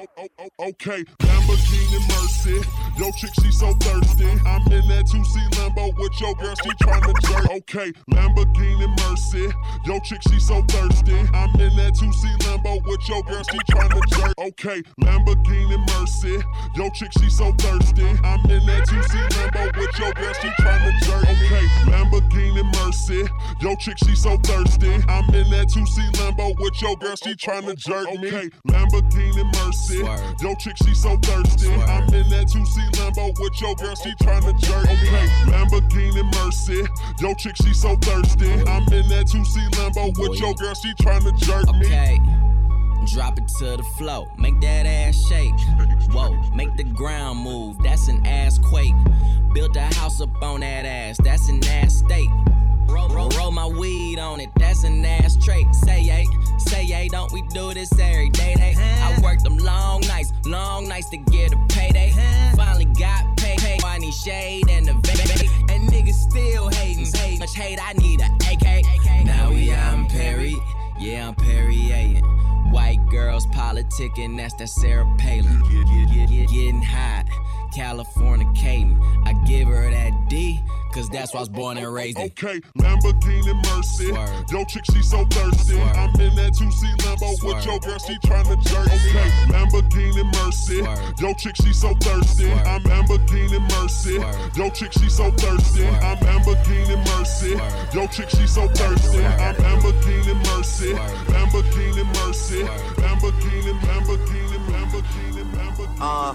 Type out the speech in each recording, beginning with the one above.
Oh, oh, okay, Lamborghini Mercy. Yo, chick, she so thirsty. I'm in that 2C Lambo with your girl, she tryna jerk. Okay, Lamborghini Mercy. Yo, chick, she so thirsty. I'm in that 2C Lambo with your girl, she tryna jerk. Okay, Lamborghini Mercy. Yo, chick, she so thirsty. I'm in that 2C Lambo with your girl, she tryna jerk. Okay, Lamborghini Mercy. Yo, chick, she so thirsty. I'm in that 2C Lambo with your girl, she tryna jerk me. Okay, Lamborghini Mercy. Yo, chick, she so thirsty. I'm in that 2C Lambo with your girl, she tryna jerk me. Okay, Lamborghini Mercy. Yo, chick, she so thirsty. I'm in that 2C Lambo with your girl, she tryna jerk me. Okay. Drop it to the floor, make that ass shake. Whoa, make the ground move, that's an ass quake. Built a house up on that ass, that's an ass state. Roll, roll, roll my weed on it, that's an ass trait. Say yay, say yay, don't we do this every day? They, I worked them long nights, long nights to get a payday. Finally got paid, paid. I need shade and a vape. And niggas still hating, hating. Much hate, I need a AK. Now we out in Perry, yeah, I'm Perrier. White girls politicking, that's that Sarah Palin. Getting hot, Californicating. I give her that D, cause that's why I was born and raised in. Okay, Lamborghini Mercy. Yo, chick, she so thirsty. I'm in that 2C Lambo with your girl, she tryna jerk. Okay, Lamborghini Mercy. Yo, chick, she so thirsty. I'm Lamborghini Mercy. Yo, chick, she so thirsty. I'm Lamborghini Mercy. Yo, chick, she so thirsty. I'm Lamborghini Mercy. Lamborghini Mercy. Lamborghini, Lamborghini, Lamborghini, Lamborghini. Uh,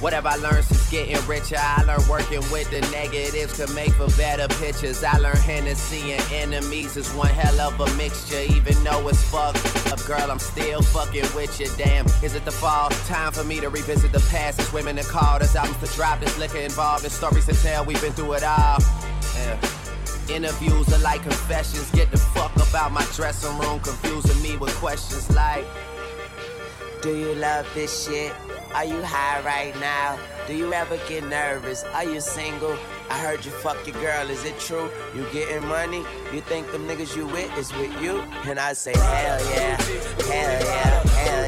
Whatever I learned since getting richer, I learned working with the negatives to make for better pictures. I learned Hennessy and enemies is one hell of a mixture, even though it's fucked up. Girl, I'm still fucking with you. Damn, is it the fall? Time for me to revisit the past. It's women that called us albums to drop. There's liquor involved, there's stories to tell. We've been through it all. Yeah. Interviews are like confessions. Get the fuck up out my dressing room, confusing me with questions like. Do you love this shit? Are you high right now? Do you ever get nervous? Are you single? I heard you fuck your girl, is it true? You getting money? You think them niggas you with is with you? And I say, hell yeah, hell yeah, hell yeah.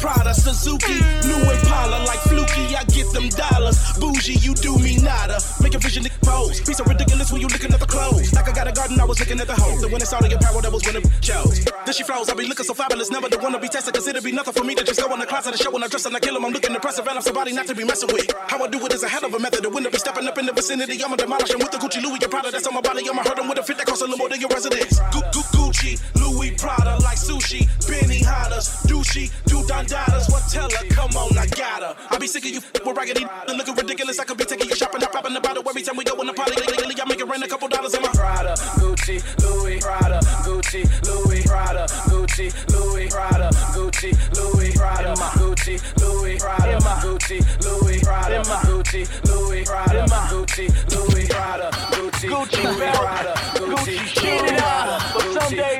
Prada, Suzuki, new Impala like Fluky. I them dollars. Bougie, you do me nada. Make a vision pose. Be so ridiculous when you looking at the clothes. Like I got a garden, I was looking at the hoes. And when all of your power, that was when it chose. Then she froze. I be looking so fabulous, never the one to be tested. Cause it'd be nothing for me to just go in the closet and show when I dress and I kill him. I'm looking impressive and I'm somebody not to be messing with. How I do it is a hell of a method. The winner be stepping up in the vicinity. I'ma demolish him with the Gucci Louis and Prada that's on my body. I'ma hurt him with a fit that costs a little more than your residence. Gu- Gu- Gucci, Louis Prada like sushi. Benny Hannas, douchey, do dandadas. What tell her? Come on, I got her. I be sick of you with raggedy and looking ridiculous. I could be taking you shopping, not popping the bottle every time we go in the party. Lately, I make it rain a couple dollars in my Prada, Gucci, Louis, Prada, Gucci, Louis, Prada, Gucci, Louis, Prada, Gucci, Louis, Prada, Gucci, Louis, Prada, Gucci, Louis, Prada, Gucci, Louis, Prada, Gucci, Louis, Prada, Gucci, Louis. Gucci Prada, Gucci, Louis. Gucci, Louis. Gucci, Louis. Gucci, Louis. Gucci, Louis. Gucci, Louis. Gucci, Louis. Gucci, Louis. Gucci, Louis. Gucci, Louis. Gucci, Louis. Gucci, Louis. Gucci, Louis. cheated out, but some days it's all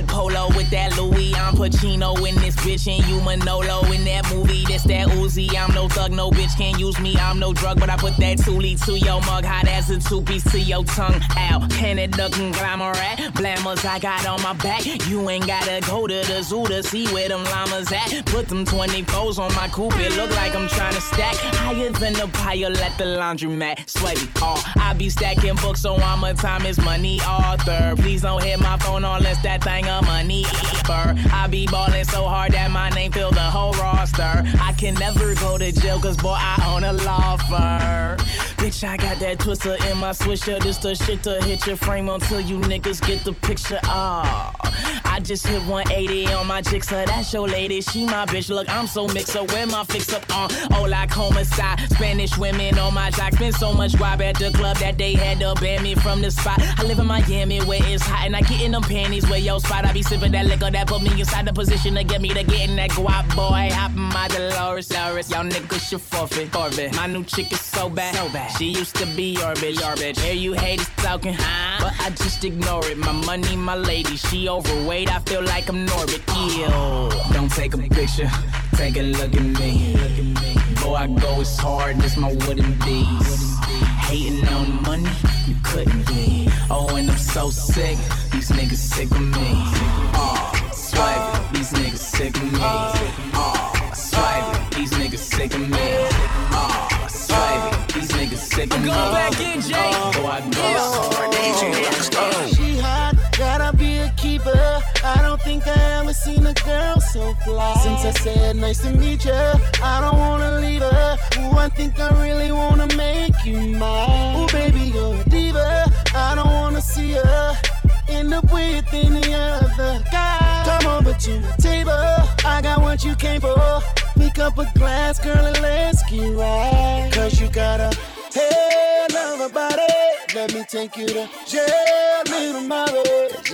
that polo with that Louis. I'm Pacino in this bitch, and you Manolo in that movie. This that Uzi. I'm no thug, no bitch can't use me. I'm no drug, but I put that Thule to your mug, hot as a two piece to your tongue. Ow, Canada conglomerate, blammers I got on my back. You ain't gotta go to the zoo to see where them llamas at. Put them 24s on my coupe, it look like I'm trying to stack. Higher than the pile at the laundromat. Sweaty, oh, I be stacking books, so I'm a time is money author. Please don't hit my phone unless that thing a money for. I be ballin' so hard that my name fill the whole roster. I can never go to jail cause boy I own a law firm. Bitch, I got that twister in my swisher. This the shit to hit your frame until you niggas get the picture. Ah, I just hit 180 on my jigsaw. That's your lady, she my bitch. Look, I'm so mixed up. Where my fix up on? Oh, like homicide. Spanish women on my jock. Spend so much guap at the club that they had to ban me from the spot. I live in Miami where it's hot and I get in them panties where your spot. I be sipping that liquor that put me inside the position to get me to getting that guap boy. Hop in my Dolores, Dolores. Y'all niggas should forfeit, forfeit. My new chick is so bad, so bad. She used to be your bitch, your bitch. Hear you haters talking, huh? But I just ignore it. My money, my lady, she overweight. I feel like I'm Norbit. Ew. Don't take a picture, take a look at me. Look at me. Boy, I go as hard as my wooden D's. Hating on money, you couldn't be. Oh, and I'm so sick, these niggas sick of me. Oh, swipe it, these niggas sick of me. Oh, swipe these niggas sick of me. Oh, swipe these niggas sick of me. Go back in, Jay. Oh, I go. She hot, gotta be a keeper. I don't think I ever seen a girl so fly. Since I said nice to meet you, I don't wanna leave her. Ooh, I think I really wanna make you mine. Ooh, baby, you're a diva. I don't wanna see her end up with any other guy. Come over to the table. I got what you came for. Pick up a glass, girl, and let's get right. Cause you got a hell of a body. Let me take you to jail, little mama.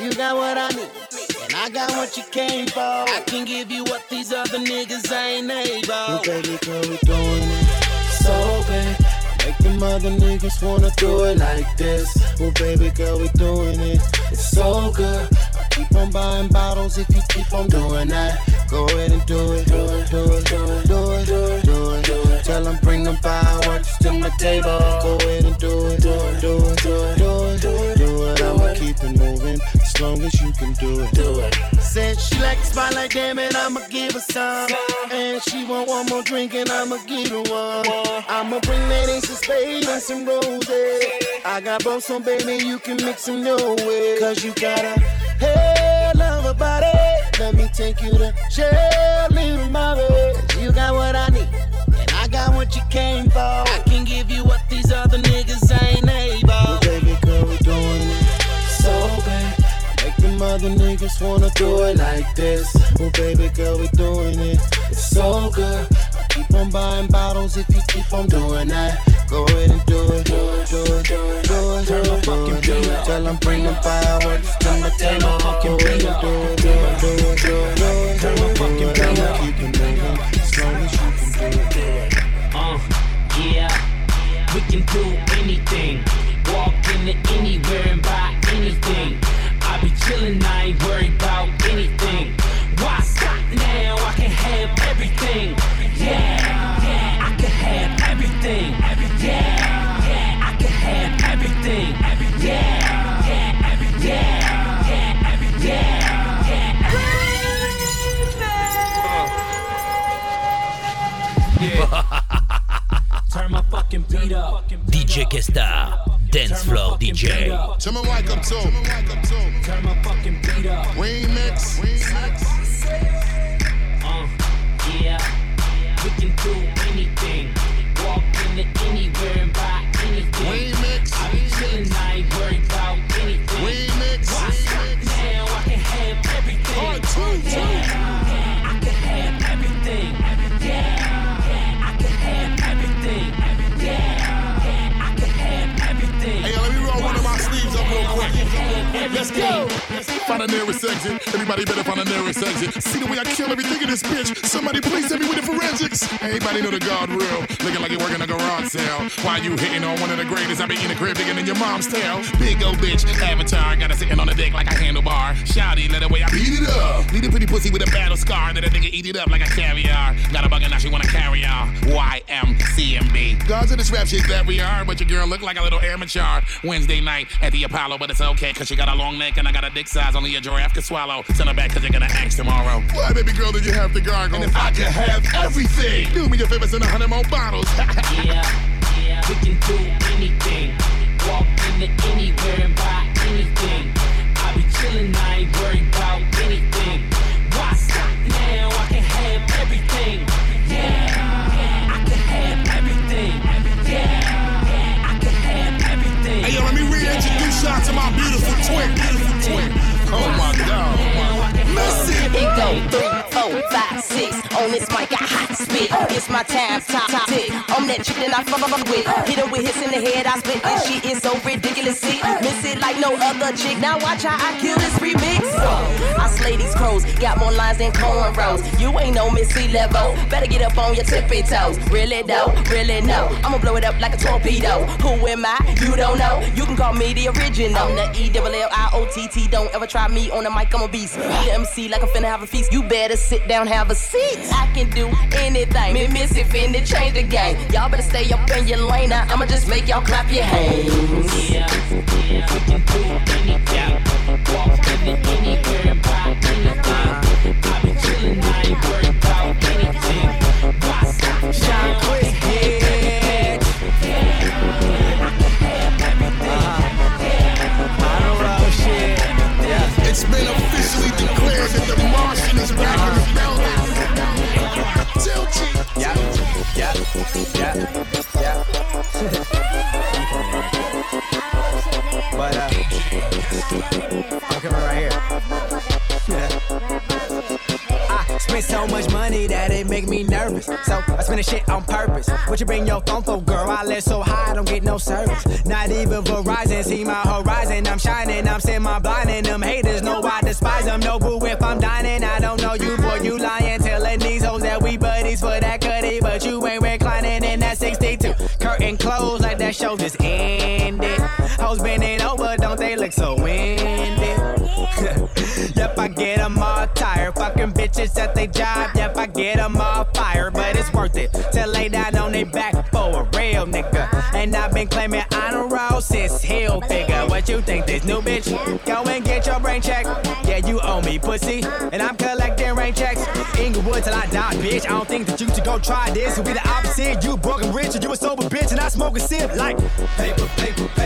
You got what I need. I got what you came for. I can give you what these other niggas ain't able. Well, baby girl, we doing it so bad. Make them other niggas wanna do it like this. Well, baby girl, we doing it. It's so good. I keep on buying bottles if you keep on doing that. Go ahead and do it, do it, do it, do it, do it, do it, do it. Do it. Tell them bring them fireworks to my table. Go ahead and do it, do it, do it, do it, do it, do it, do it. I'ma keep it moving as long as you can do it. Do it. Said she like the spotlight, damn it, I'ma give her some. And she want one more drink and I'ma give her one. I'ma bring that ace of spades and some roses. I got both, so baby, you can mix them your way. Cause you got a hell of a body. Let me take you to jail, little mama. You got what I need, and I got what you came for. I can give you what these other niggas Them other niggas wanna do it like this. Well, baby girl, we doing it. It's so good. I keep on buying bottles if you keep on doing that. Go ahead and do it, do it, do it, do it, do it, it, do it, do it. Tell them bring them fireworks to my table. And do it, do it, do it, do it, do it, do it. I'ma a. Wednesday night at the Apollo, but it's okay, cause she got a long neck and I got a dick size only a giraffe can swallow. Send her back cause you're gonna ask tomorrow. Why, baby girl, did you have to gargle? And if I could have everything, do me a favor, send a hundred more bottles. Yeah, yeah, we can do anything. Walk into anywhere and buy anything. I be chillin', I ain't worried about anything. Why stop now? I can have everything. Yeah, y'all to my beautiful twin. Beautiful twin. Oh my God. Go three, four, five, six. On this mic. It's my time, top, top, tick. I'm that chick that I fuck up with. Hit her with hits in the head, I spit. This shit is so ridiculous. See, miss it like no other chick. Now watch how I kill this remix. I slay these crows, got more lines than cornrows. You ain't no Missy level. Better get up on your tippy toes. Really though, really no. I'ma blow it up like a torpedo. Who am I? You don't know. You can call me the original. I'm the E double L I O T T. Don't ever try me on the mic. I'm a beast. The MC like I'm finna have a feast. You better sit down, have a seat. I can do anything. Me miss it finna change the game. Y'all better stay up in your lane. Now I'ma just make y'all clap your hands. Yeah, yeah. Walk in it anywhere and buy anything. I be chillin', I ain't worried about anything. Why stop? Shine quick, It's been officially declared that the Martian is back in the So I spend the shit on purpose. What you bring your phone for, girl? I live so high, I don't get no service. Not even Verizon, see my horizon. I'm shining, I'm semi blinding. Them haters know I despise them. No boo if I'm dining. I don't know you, boy, you lying. Telling these hoes that we buddies for that cutty, but you ain't reclining in that 62. Curtain closed like that show just ended. Hoes bending over, don't they look so winded? yep, I get 'em all tired. Fucking bitches at they job. Yep, I get 'em all But it's worth it to lay down on their back for a real nigga. And I've been claiming honor roll since hell figure. What you think, this new bitch? Go and get your brain checked. Yeah, you owe me, pussy. And I'm collecting rain checks. Inglewood till I die, bitch. I don't think that you should go try this. It'll be the opposite. You broke and rich, and you a sober bitch, and I smoke a sip like paper, paper, paper.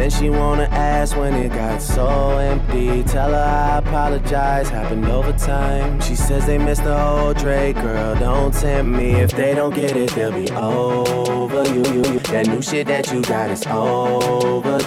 Then she wanna ask when it got so empty. Tell her I apologize, happened over time. She says they missed the whole Drake, girl. Don't tempt me. If they don't get it, they'll be over you. You, you. That new shit that you got is over.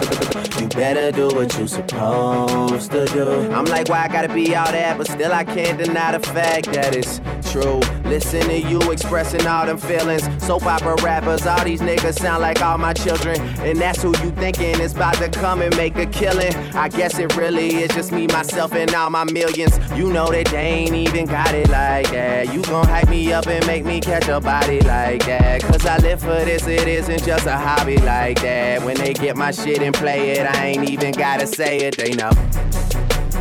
You better do what you supposed to do. I'm like, why I gotta be all that? But still, I can't deny the fact that it's true. Listen to you expressing all them feelings. Soap opera rappers, all these niggas sound like all my children. And that's who you thinking is about to come and make a killing. I guess it really is just me, myself, and all my millions. You know that they ain't even got it like that. You gon' hype me up and make me catch a body like that. Cause I live for this, it isn't just a hobby like that. When they get my shit and play it, I ain't even gotta say it, they know.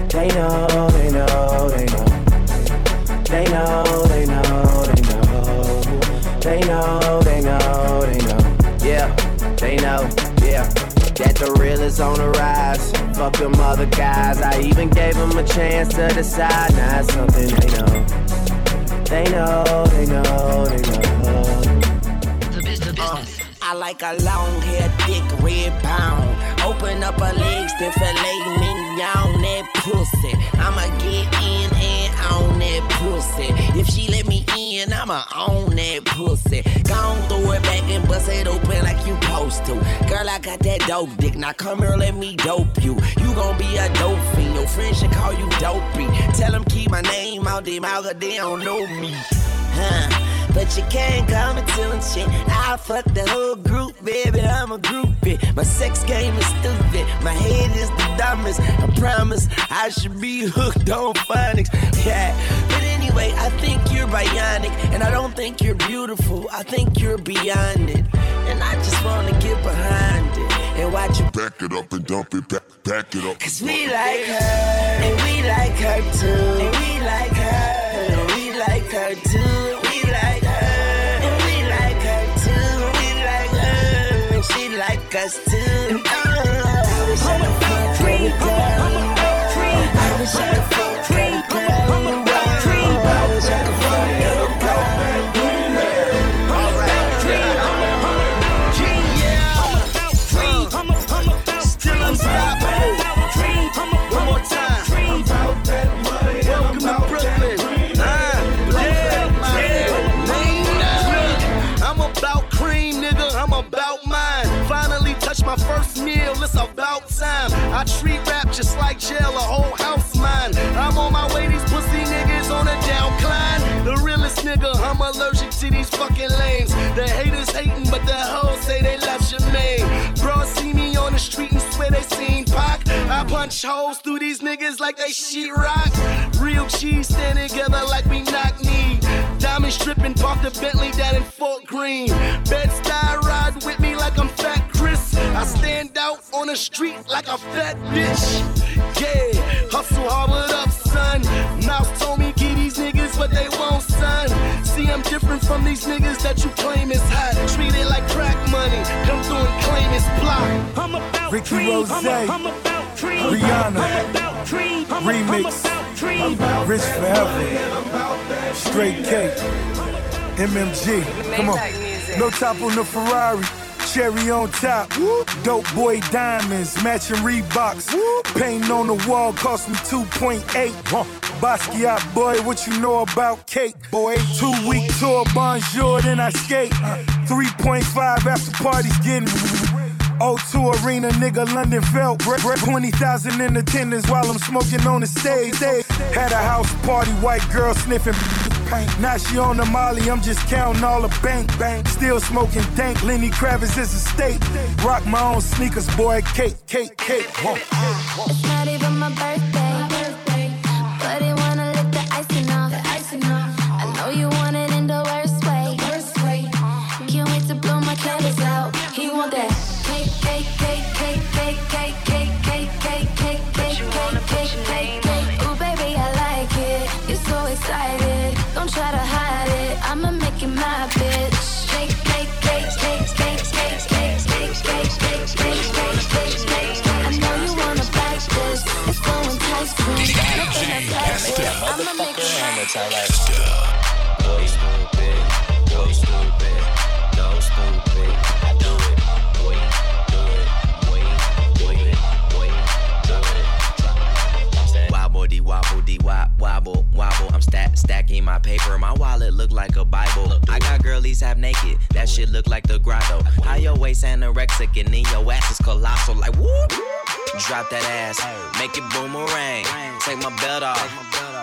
They know, they know, they know. know, they know, they know. They know, they know, they know. Yeah, they know, yeah. That the real is on the rise. Fuck them other guys. I even gave them a chance to decide. Now it's something they know. They know, they know, they know. Uh, I like a long hair, thick red pound. Open up her legs, then fillet mignon that pussy. I'ma get in and on that pussy. If she let me in, I'ma own that pussy. Gon' throw it back and bust it open like you supposed to. Girl, I got that dope dick. Now come here, let me dope you. You gon' be a dope fiend. Your friends should call you dopey. Tell them keep my name out their mouth, cause they don't know me. Huh? But you can't come and tell shit. I fuck the whole group, baby. I'm a groupie. My sex game is stupid. My head is the dumbest. I promise I should be hooked on phonics. Yeah. Anyway, I think you're bionic. And I don't think you're beautiful. I think you're beyond it. And I just wanna get behind it. And watch you back it up and dump it back, back it up. Cause we like her, and we like her too. And we like her, and we like her too. We like her, and we like her too. We like her, and she like us too. Nigga. I'm allergic to these fucking lames. The haters hating, but the hoes say they love Jermaine. Bro, see me on the street and swear they seen Pac. I punch holes through these niggas like they sheetrock. Real cheese stand together like we knock knee. Diamond stripping, park the Bentley down in Fort Greene. Bed-Stuy ride with me like I'm fat Chris. I stand out on the street like a fat bitch. Yeah, hustle hard, what up, son? Mouse told me give these niggas what they want, son. See, I'm different from these niggas that you claim is hot. Treat it like crack money. Come through and claim it's block. I'm about Ricky Rose, Rihanna, Remix, Rich Forever, Straight K, MMG. Come on. No top on the Ferrari. Cherry on top, dope boy diamonds, matching Reeboks. Paint on the wall cost me 2.8. Basquiat boy, what you know about cake? Boy, two week tour, bonjour, then I skate. 3.5 after parties getting. O2 Arena, nigga, London felt 20,000 in attendance while I'm smoking on the stage. Had a house party, white girl sniffing. Now she on the molly, I'm just counting all the bank, bank. Still smoking dank, Lenny Kravitz is a state. Rock my own sneakers, boy, cake, cake, cake. Whoa. You my Boy stupid, boy stupid, no stupid. I do it, boy, do it, boy, it, boy, do it. Wobble dee wobble dee wop wobble wobble. I'm stack stacking my paper. My wallet look like a Bible. I got girlies half naked. That shit look like the grotto. How your waist anorexic and then your ass is colossal. Like whoop. Drop that ass, make it boomerang. Take my belt off.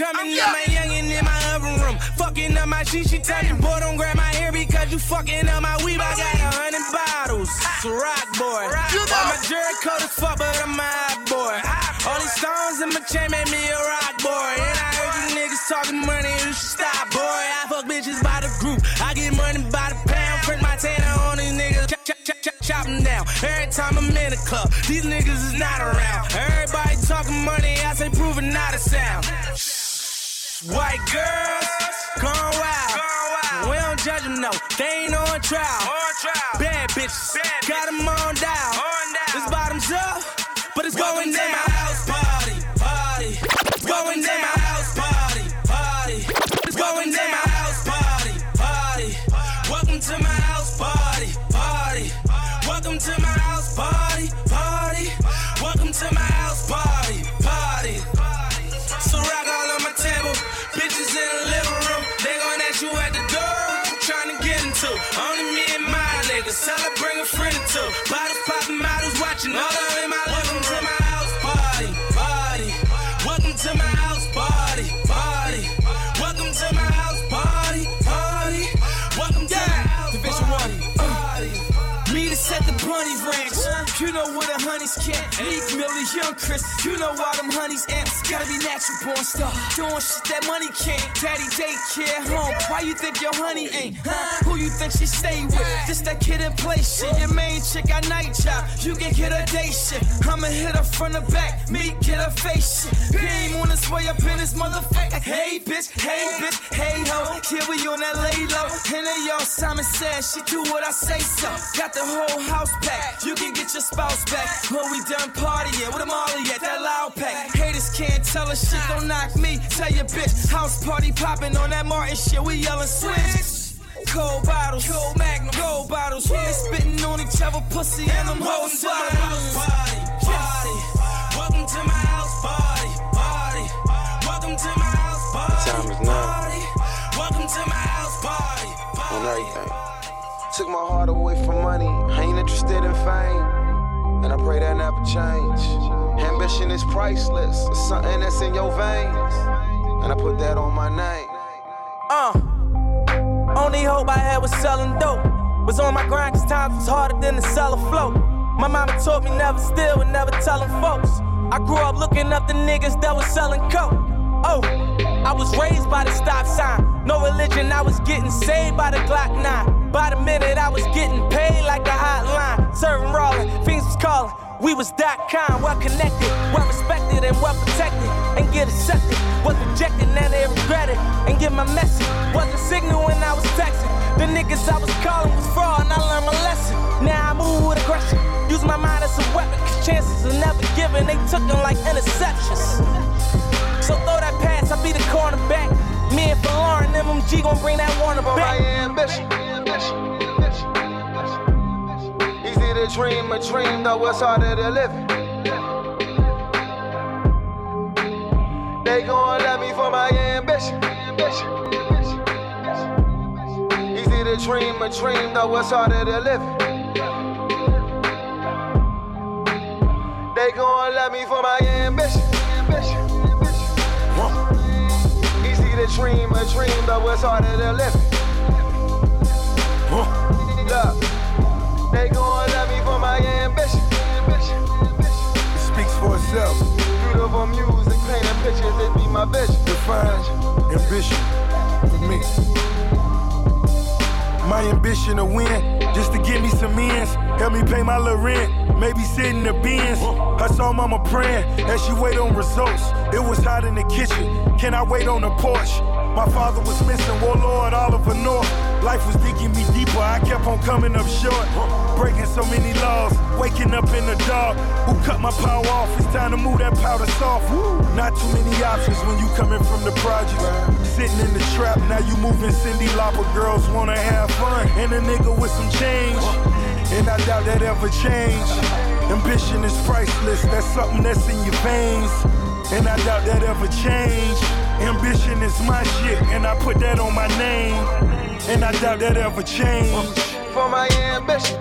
ass, ass, Dramatic ass, Nicole. ass, ass, ass, fucking up my shit. She tell me, boy, don't grab my hair because you fucking up my weave. I got a hundred bottles. It's a rock boy. All my jury coat is fuck, but I'm a hot boy. All these stones in my chain made me a rock boy. And I heard you niggas talking money, you should stop, boy. I fuck bitches by the group. I get money by the pound. Print my tanner on these niggas. Chop, chop, chop, chop, chop them down. Every time I'm in the club, these niggas is not around. Everybody talking money, I say proving not a sound. White girls, gone wild. We don't judge them, no. They ain't on trial. On trial. Bad bitches, got them on down. It's bottoms up, but it's going down. Know Meek Milly, Young Chris. You know why them honeys amps. Gotta be natural born star. Doing shit that money can't. Daddy daycare home. Why you think your honey ain't? Huh? Who you think she stay with? This that Kid 'n Play shit. Your main chick got night job. You can get a day shit. I'ma hit her from the back. Me get her face shit. Beam on his way up in this motherfucker. Hey bitch, hey bitch, hey ho. Here we on that lay low. And then yo, Simon says she do what I say so. Got the whole house packed. You can get your spouse back when we done partying with a Molly at that loud pack. Haters can't tell us shit, don't knock me. Tell your bitch, house party popping on that Martin shit. We yelling switch. Cold bottles, cold magnum, gold bottles. We spitting on each other, pussy, and I'm holding bottles. Party, party. Welcome to my house party, party. Welcome to my house party. Time is now. party. Welcome to my house party. on everything. Took my heart away from money, I ain't interested in fame. And I pray that never change. Ambition is priceless, it's something that's in your veins. And I put that on my name. Uh, only hope I had was selling dope. Was on my grind cause times was harder than the sell a float. My mama taught me never steal and never telling folks. I grew up looking up the niggas that was selling coke. Oh, I was raised by the stop sign. No religion, I was getting saved by the Glock 9. By the minute, I was getting paid like a hotline. Serving rolling, fiends was calling. We was dot com, well connected, well respected and well protected. And get accepted, was rejected, now they regret it. And get my message, was a signal when I was texting. The niggas I was calling was fraud, and I learned my lesson. Now I move with aggression, use my mind as a weapon, cause chances are never given. They took them like interceptions. So throw that pass, I'll be the cornerback. Me and Lauren, MMG gon' bring that Warner back. my ambition. Easy to dream a dream, though it's harder to live. They gon' love me for my ambition. Easy to dream a dream, though it's harder to live. They gon' love me for my ambition. Easy to dream a dream, though it's harder to live. Look, they gon' love me for my ambition. It speaks for itself. Beautiful music, painting pictures, it be my vision. Define ambition for me. My ambition to win, just to give me some ends. Help me pay my little rent, maybe sit in the bins. I saw mama praying as she wait on results. It was hot in the kitchen, can I wait on the porch? My father was missing, Warlord Oliver North. Life was digging me deeper, I kept on coming up short. Breaking so many laws, waking up in the dark. Who cut my power off? It's time to move that powder soft. Not too many options when you coming from the project. Sitting in the trap, now you moving Cyndi Lauper. Girls wanna have fun, and a nigga with some change. And I doubt that ever change. Ambition is priceless, that's something that's in your veins. And I doubt that ever change. Ambition is my shit, and I put that on my name. And I doubt that ever change. For my ambition.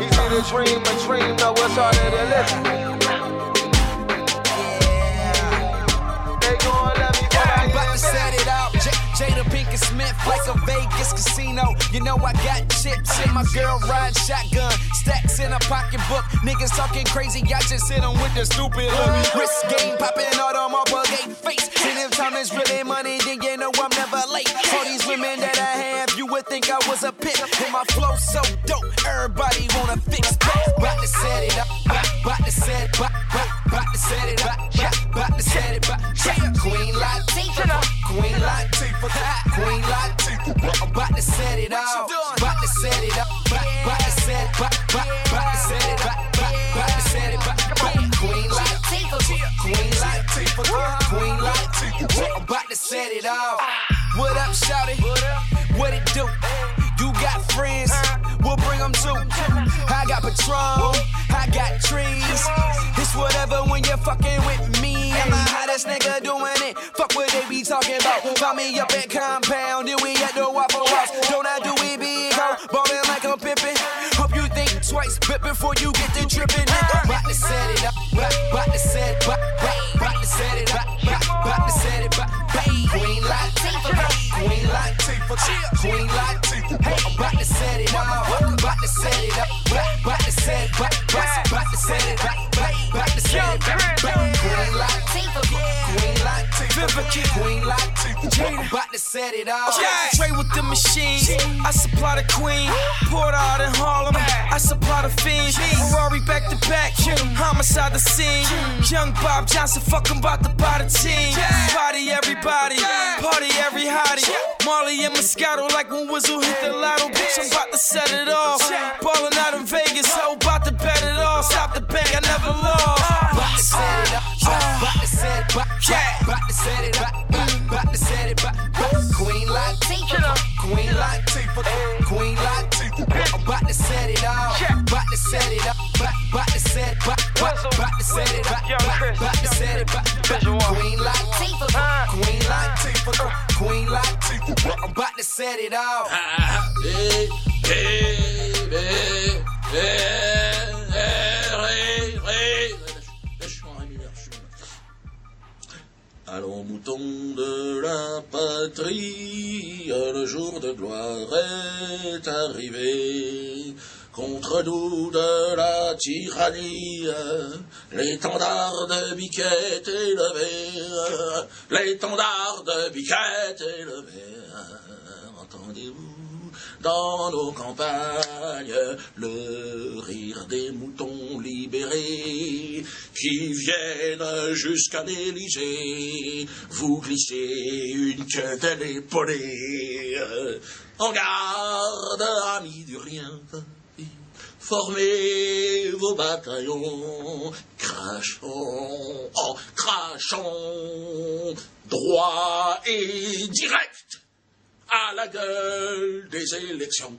Easy to dream a dream, though it's harder to live. A pink and Smith like a Vegas casino. You know I got chips and my girl ride shotgun. Stacks in a pocketbook. Niggas talking crazy, I just sit on with the stupid look. Wrist game popping out on my Bugatti face. And if time is really money, then you know I'm I was a pimp. And my flow so dope, everybody wanna fix. About to set it up, about to set it up, about to set it up, about to set it up. Queen Latifah, Queen Latifah, Queen Latifah. I'm about to set it off, about to set it up, about to set it, about to set it up, about to set it up. Queen Latifah, Queen Latifah, Queen Latifah. I'm about to set it off. What up, shouty? What it do? You got friends, we'll bring them too. I got Patron, I got trees. It's whatever when you're fucking with me. I'm the hottest nigga doing it. Fuck what they be talking about. Found me up at compound, then we at the Waffle House. Don't I do it big, ho? Ballin' like I'm pimpin'. Hope you think twice, but before you get to trippin', nigga. About to set it up, about to set it up, about to set it up, Latifah, Queen Latifah. I'm about to set it off, about to set it up, about to set it up, about to set it up, about to set it up. Queen Latifah, Queen Latifah, Queen Latifah. I'm about to set it off. Trade with the machine. I supply the queen. Port out in Harlem. I supply the fiend. Ferrari back to back. Homicide the scene. Young Bob Johnson, fuck him about to buy the team. Party everybody. Party every hottie. Marley and Moscato like when Wizzle hit the lotto. Bitch, I'm about to set it off. Ballin' out in Vegas. So about to bet it all. Stop the bank, I never lost. About to set it up. About to set it. About to set it up. About to set it up. Queen Latifah. Queen Latifah. Queen Latifah. I'm about to set it off. About to set it up. About to set it up. About to set it up. About to set it up. Queen Latifah. Queen Latifah. Queen Latifah. I'm about to set it off. Hey, hey, hey, hey, hey, Allons, moutons de la patrie, le jour de gloire est arrivé. Contre nous de la tyrannie, l'étendard de Biquette est levé, l'étendard de Biquette est levé. Entendez-vous? Dans nos campagnes le rire des moutons libérés qui viennent jusqu'à l'Élysée vous glisser une queue de l'épaulée. En garde, amis du rien, formez vos bataillons, crachons, oh, crachons, droit et direct à la gueule des élections.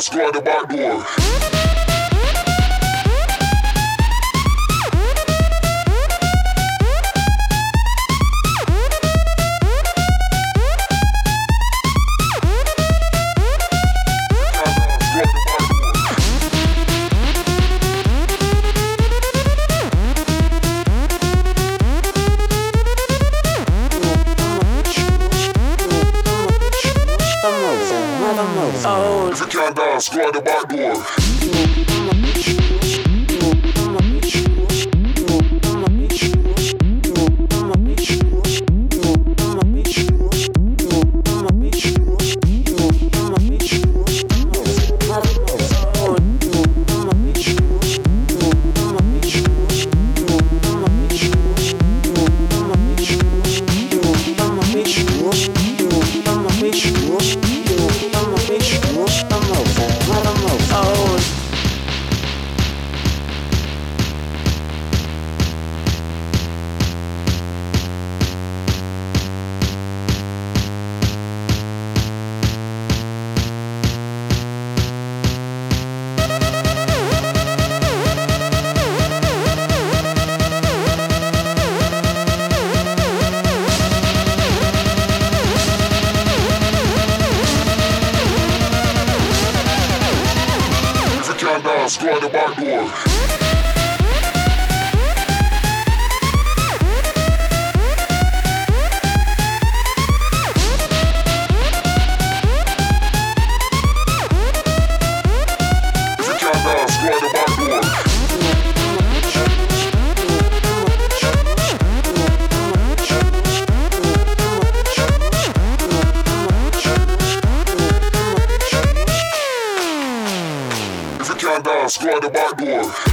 Squad uh, the back door. Out the back door. The back door.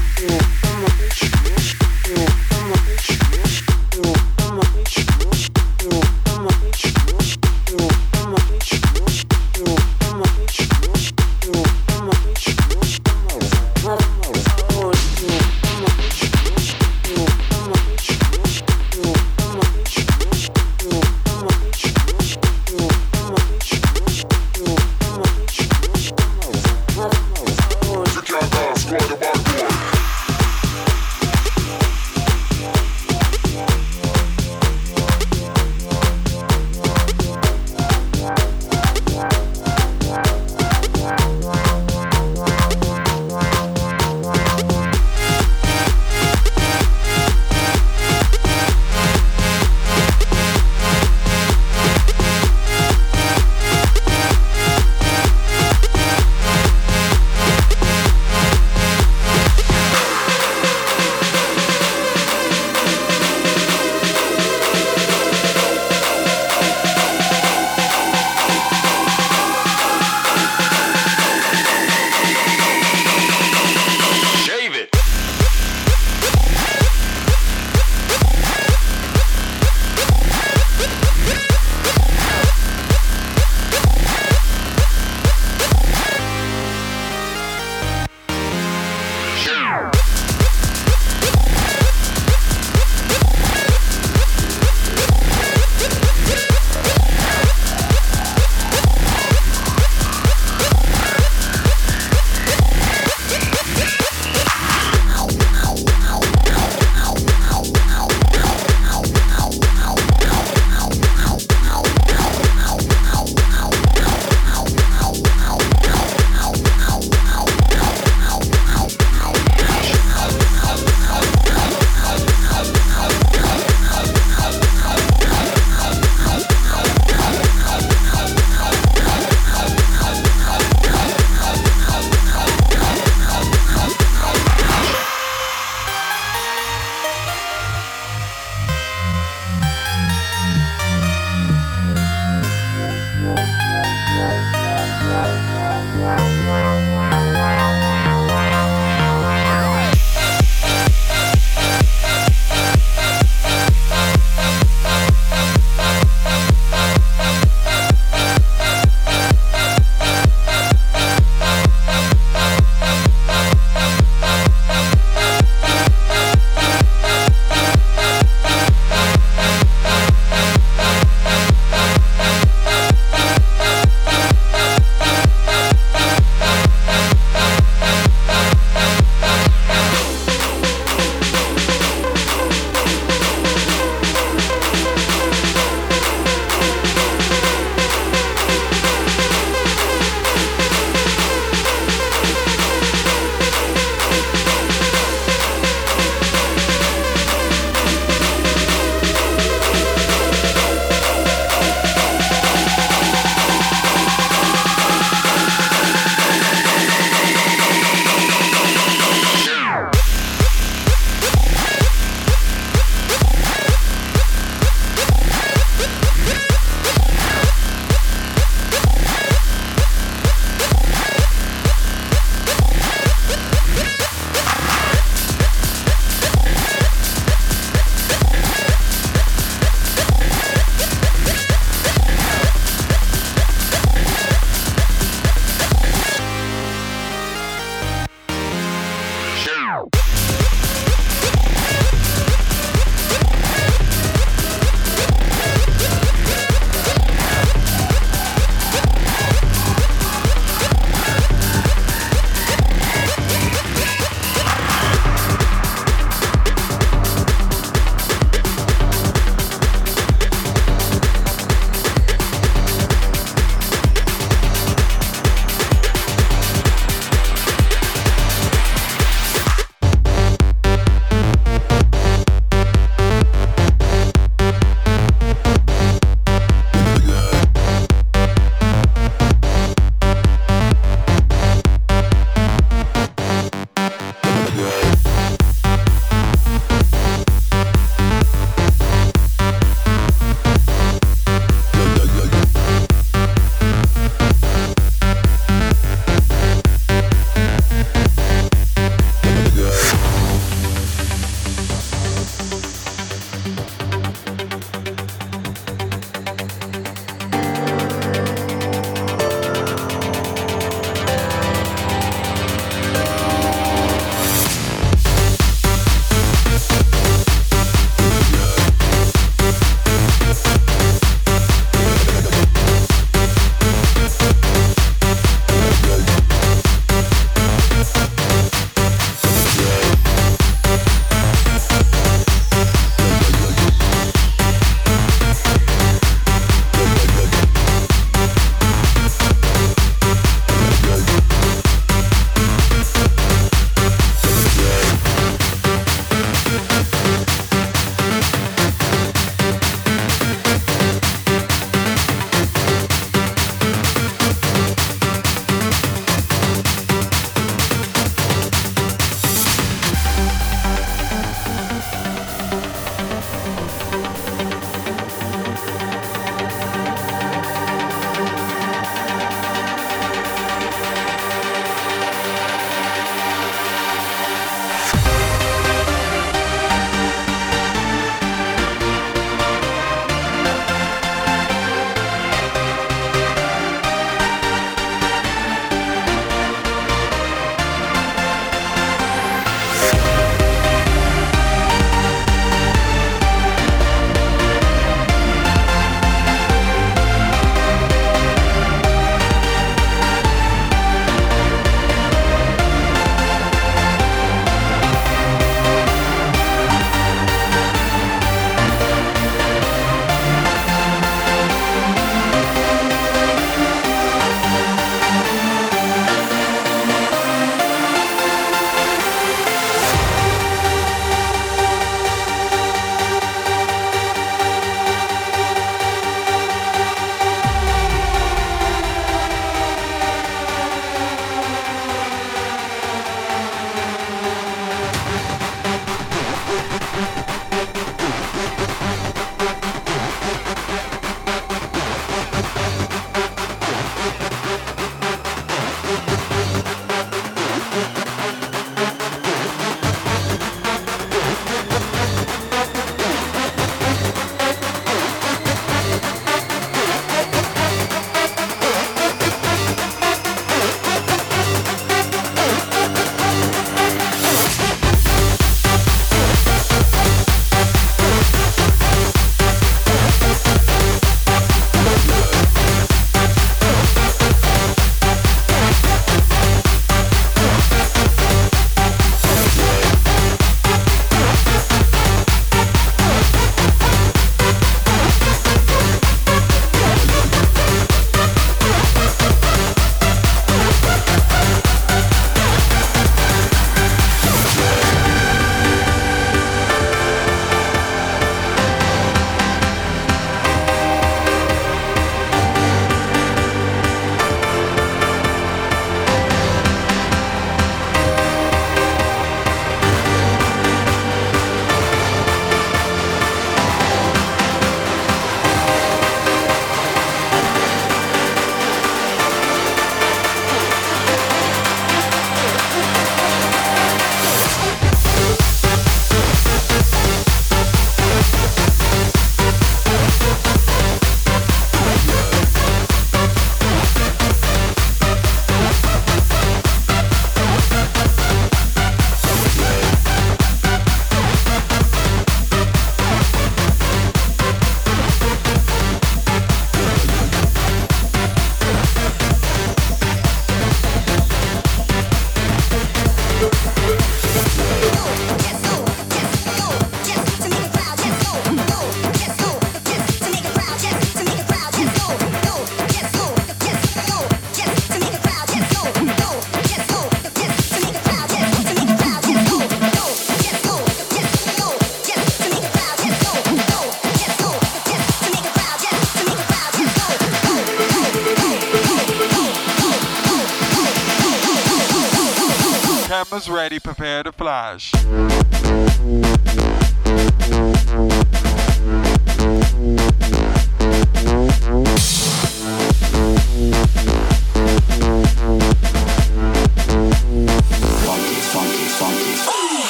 Ready, prepare to flash.